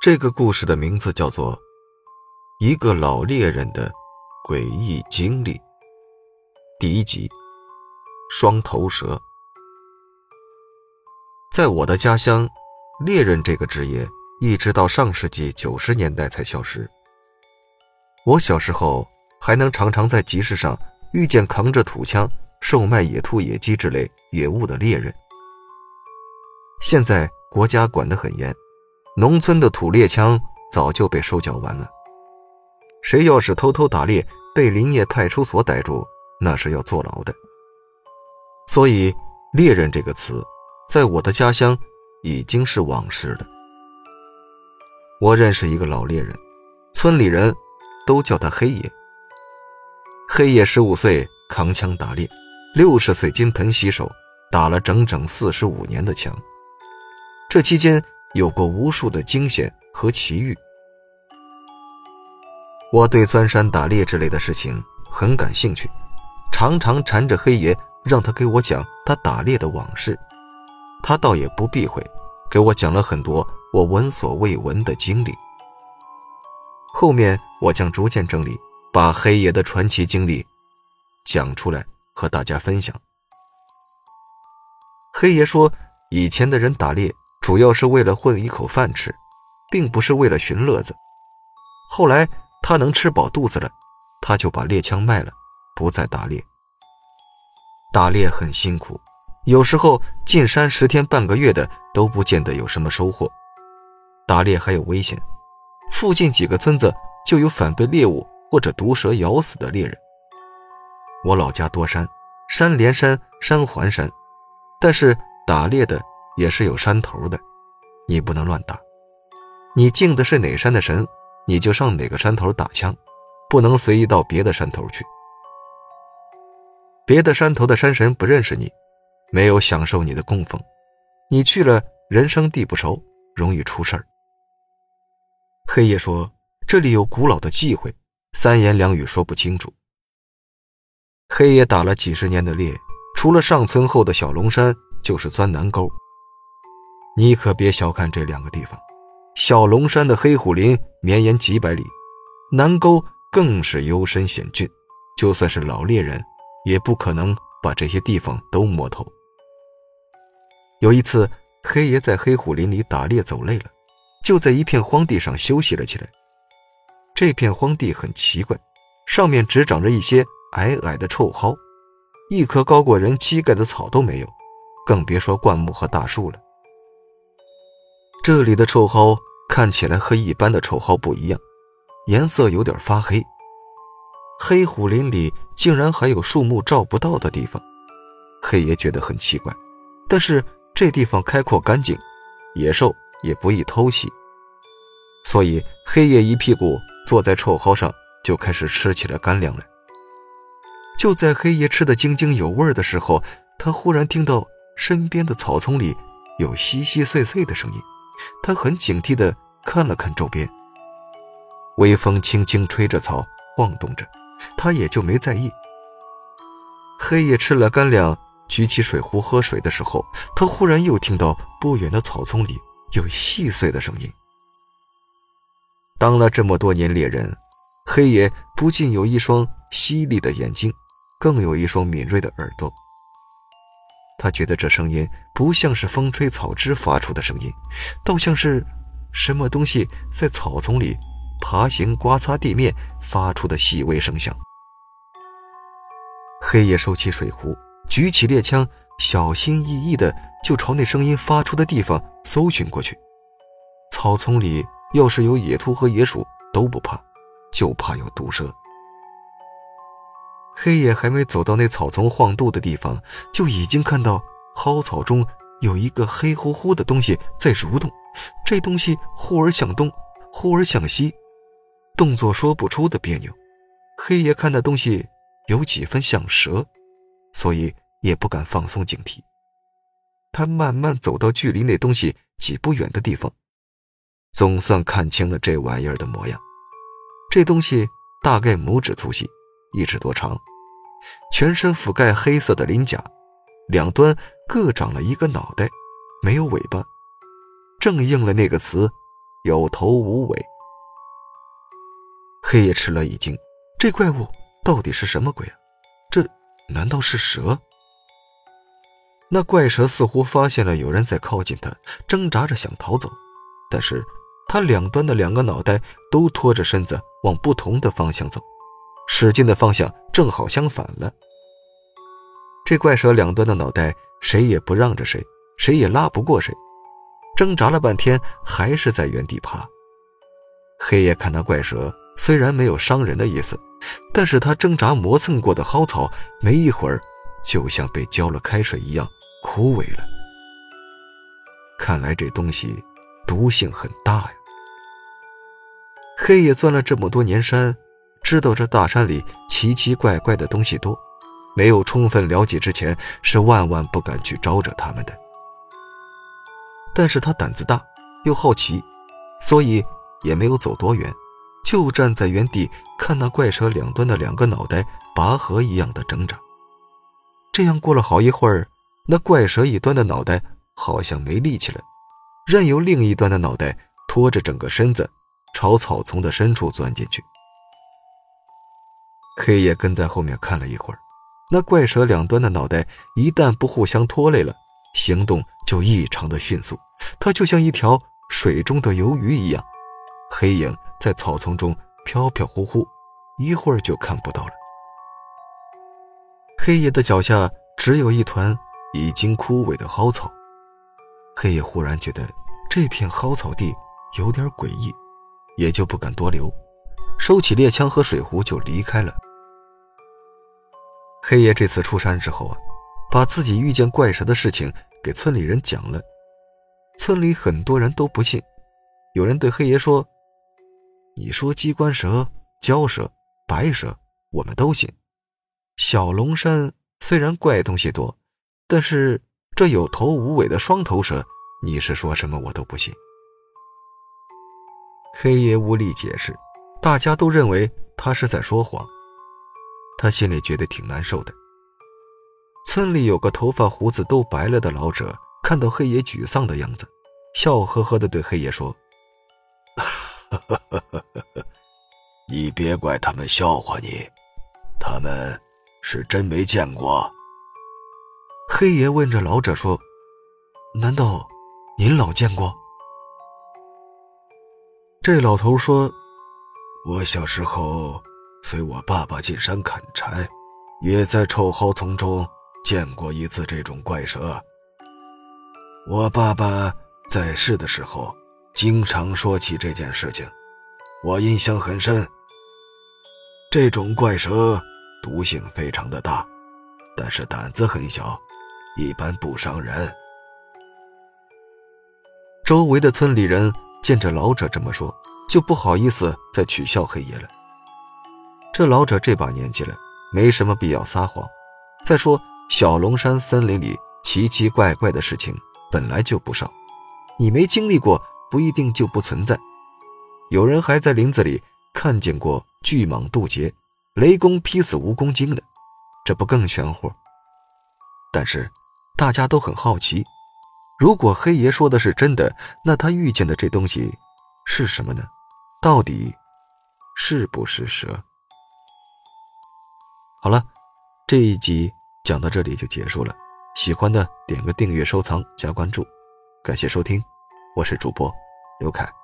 这个故事的名字叫做《一个老猎人的诡异经历》第一集。双头蛇，在我的家乡，猎人这个职业一直到上世纪九十年代才消失。我小时候还能常常在集市上遇见扛着土枪售卖野兔、野鸡之类野物的猎人。现在国家管得很严。农村的土猎枪早就被收缴完了。谁要是偷偷打猎，被林业派出所逮住，那是要坐牢的。所以“猎人”这个词，在我的家乡已经是往事了。我认识一个老猎人，村里人都叫他黑爷。黑爷十五岁扛枪打猎，六十岁金盆洗手，打了整整四十五年的枪。这期间，有过无数的惊险和奇遇，我对钻山打猎之类的事情很感兴趣，常常缠着黑爷让他给我讲他打猎的往事，他倒也不避讳，给我讲了很多我闻所未闻的经历。后面我将逐渐整理，把黑爷的传奇经历讲出来和大家分享。黑爷说，以前的人打猎。主要是为了混一口饭吃，并不是为了寻乐子。后来他能吃饱肚子了，他就把猎枪卖了，不再打猎。打猎很辛苦，有时候进山十天半个月的都不见得有什么收获。打猎还有危险，附近几个村子就有反被猎物或者毒蛇咬死的猎人。我老家多山，山连山，山环山，但是打猎的。也是有山头的，你不能乱打。你敬的是哪山的神，你就上哪个山头打枪，不能随意到别的山头去。别的山头的山神不认识你，没有享受你的供奉，你去了人生地不熟，容易出事儿。黑爷说这里有古老的忌讳，三言两语说不清楚。黑爷打了几十年的猎，除了上村后的小龙山，就是钻南沟。你可别小看这两个地方，小龙山的黑虎林绵延几百里，南沟更是幽深险峻，就算是老猎人，也不可能把这些地方都摸透。有一次，黑爷在黑虎林里打猎走累了，就在一片荒地上休息了起来。这片荒地很奇怪，上面只长着一些矮矮的臭蒿，一棵高过人膝盖的草都没有，更别说灌木和大树了。这里的臭蒿看起来和一般的臭蒿不一样，颜色有点发黑。黑虎林里竟然还有树木照不到的地方，黑爷觉得很奇怪。但是这地方开阔干净，野兽也不易偷袭，所以黑爷一屁股坐在臭蒿上，就开始吃起了干粮来。就在黑爷吃得津津有味的时候，他忽然听到身边的草丛里有稀稀碎碎的声音。他很警惕地看了看周边，微风轻轻吹着草，晃动着，他也就没在意。黑夜吃了干粮，举起水壶喝水的时候，他忽然又听到不远的草丛里有细碎的声音。当了这么多年猎人，黑爷不仅有一双犀利的眼睛，更有一双敏锐的耳朵。他觉得这声音不像是风吹草枝发出的声音，倒像是什么东西在草丛里爬行、刮擦地面发出的细微声响。黑夜收起水壶，举起猎枪，小心翼翼的就朝那声音发出的地方搜寻过去。草丛里要是有野兔和野鼠都不怕，就怕有毒蛇。黑夜还没走到那草丛晃动的地方，就已经看到蒿草中有一个黑乎乎的东西在蠕动。这东西忽而向东，忽而向西，动作说不出的别扭。黑爷看那东西有几分像蛇，所以也不敢放松警惕。他慢慢走到距离那东西几步远的地方，总算看清了这玩意儿的模样。这东西大概拇指粗细，一尺多长。全身覆盖黑色的鳞甲，两端各长了一个脑袋，没有尾巴，正应了那个词有头无尾。黑夜吃了一惊，这怪物到底是什么鬼啊？这难道是蛇？那怪蛇似乎发现了有人在靠近它，挣扎着想逃走，但是它两端的两个脑袋都拖着身子往不同的方向走，使劲的方向正好相反了。这怪蛇两端的脑袋谁也不让着谁，谁也拉不过谁，挣扎了半天还是在原地爬。黑夜看那怪蛇虽然没有伤人的意思，但是他挣扎磨蹭过的蒿草没一会儿就像被浇了开水一样。枯萎了，看来这东西毒性很大呀。黑夜钻了这么多年山，知道这大山里奇奇怪怪的东西多，没有充分了解之前，是万万不敢去招惹他们的。但是他胆子大，又好奇，所以也没有走多远，就站在原地看那怪蛇两端的两个脑袋拔河一样的挣扎。这样过了好一会儿。那怪蛇一端的脑袋好像没力气了，任由另一端的脑袋拖着整个身子朝草丛的深处钻进去。黑夜跟在后面看了一会儿，那怪蛇两端的脑袋一旦不互相拖累了，行动就异常的迅速，它就像一条水中的游鱼一样，黑影在草丛中飘飘忽忽，一会儿就看不到了。黑夜的脚下只有一团。已经枯萎的蒿草，黑夜忽然觉得这片蒿草地有点诡异，也就不敢多留，收起猎枪和水壶就离开了。黑爷这次出山之后啊，把自己遇见怪蛇的事情给村里人讲了，村里很多人都不信，有人对黑爷说：“你说机关蛇、蛟蛇、白蛇，我们都信。小龙山虽然怪东西多。”但是这有头无尾的双头蛇，你是说什么我都不信。黑爷无力解释，大家都认为他是在说谎，他心里觉得挺难受的。村里有个头发胡子都白了的老者，看到黑爷沮丧的样子，笑呵呵的对黑爷说：“你别怪他们笑话你，他们是真没见过。”黑爷问着老者说：“难道您老见过？”这老头说：“我小时候随我爸爸进山砍柴，也在臭蒿丛中见过一次这种怪蛇。我爸爸在世的时候经常说起这件事情，我印象很深。这种怪蛇毒性非常的大，但是胆子很小。”一般不伤人。周围的村里人见着老者这么说，就不好意思再取笑黑爷了。这老者这把年纪了，没什么必要撒谎。再说小龙山森林里奇奇怪怪的事情本来就不少，你没经历过不一定就不存在。有人还在林子里看见过巨蟒渡劫、雷公劈死蜈蚣精的，这不更玄乎？但是。大家都很好奇，如果黑爷说的是真的，那他遇见的这东西是什么呢？到底是不是蛇？好了，这一集讲到这里就结束了。喜欢的点个订阅、收藏、加关注，感谢收听，我是主播刘凯。